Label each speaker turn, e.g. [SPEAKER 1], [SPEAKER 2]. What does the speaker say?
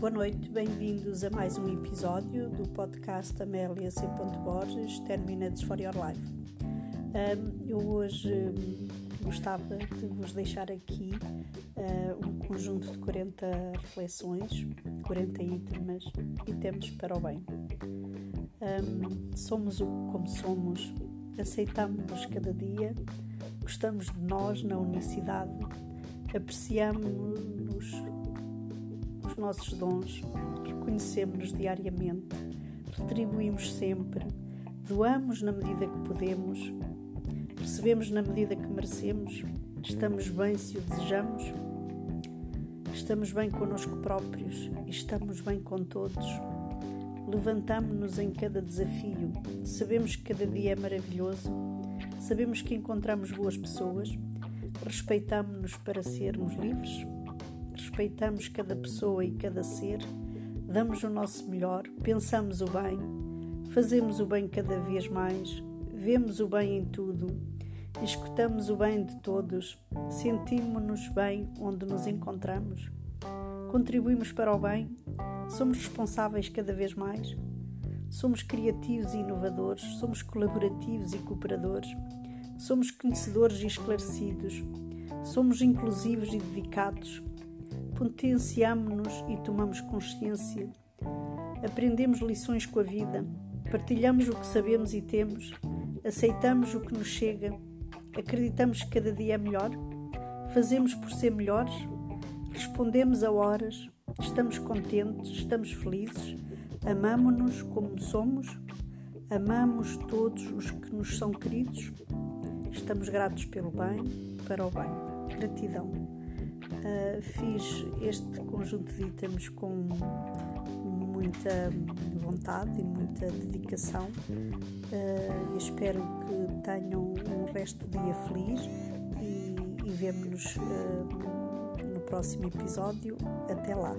[SPEAKER 1] Boa noite, bem-vindos a mais um episódio do podcast Amélia C. Borges, 10 Minutes for Your Life. Um, eu hoje um, gostava de vos deixar aqui uh, um conjunto de 40 reflexões, 40 itens, itens para o bem. Um, somos o como somos, aceitamos-nos cada dia, gostamos de nós na unicidade, apreciamos-nos os nossos dons, reconhecemos-nos diariamente, retribuímos sempre, doamos na medida que podemos, recebemos na medida que merecemos, estamos bem se o desejamos, estamos bem connosco próprios e estamos bem com todos. Levantamos-nos em cada desafio, sabemos que cada dia é maravilhoso, sabemos que encontramos boas pessoas, respeitamos-nos para sermos livres respeitamos cada pessoa e cada ser, damos o nosso melhor, pensamos o bem, fazemos o bem cada vez mais, vemos o bem em tudo, escutamos o bem de todos, sentimos-nos bem onde nos encontramos, contribuímos para o bem, somos responsáveis cada vez mais, somos criativos e inovadores, somos colaborativos e cooperadores, somos conhecedores e esclarecidos, somos inclusivos e dedicados potenciamos-nos e tomamos consciência, aprendemos lições com a vida, partilhamos o que sabemos e temos, aceitamos o que nos chega, acreditamos que cada dia é melhor, fazemos por ser melhores, respondemos a horas, estamos contentes, estamos felizes, amamos-nos como somos, amamos todos os que nos são queridos, estamos gratos pelo bem, para o bem. Gratidão. Uh, fiz este conjunto de itens com muita vontade e muita dedicação uh, espero que tenham um resto de dia feliz e, e vemo-nos uh, no próximo episódio. Até lá!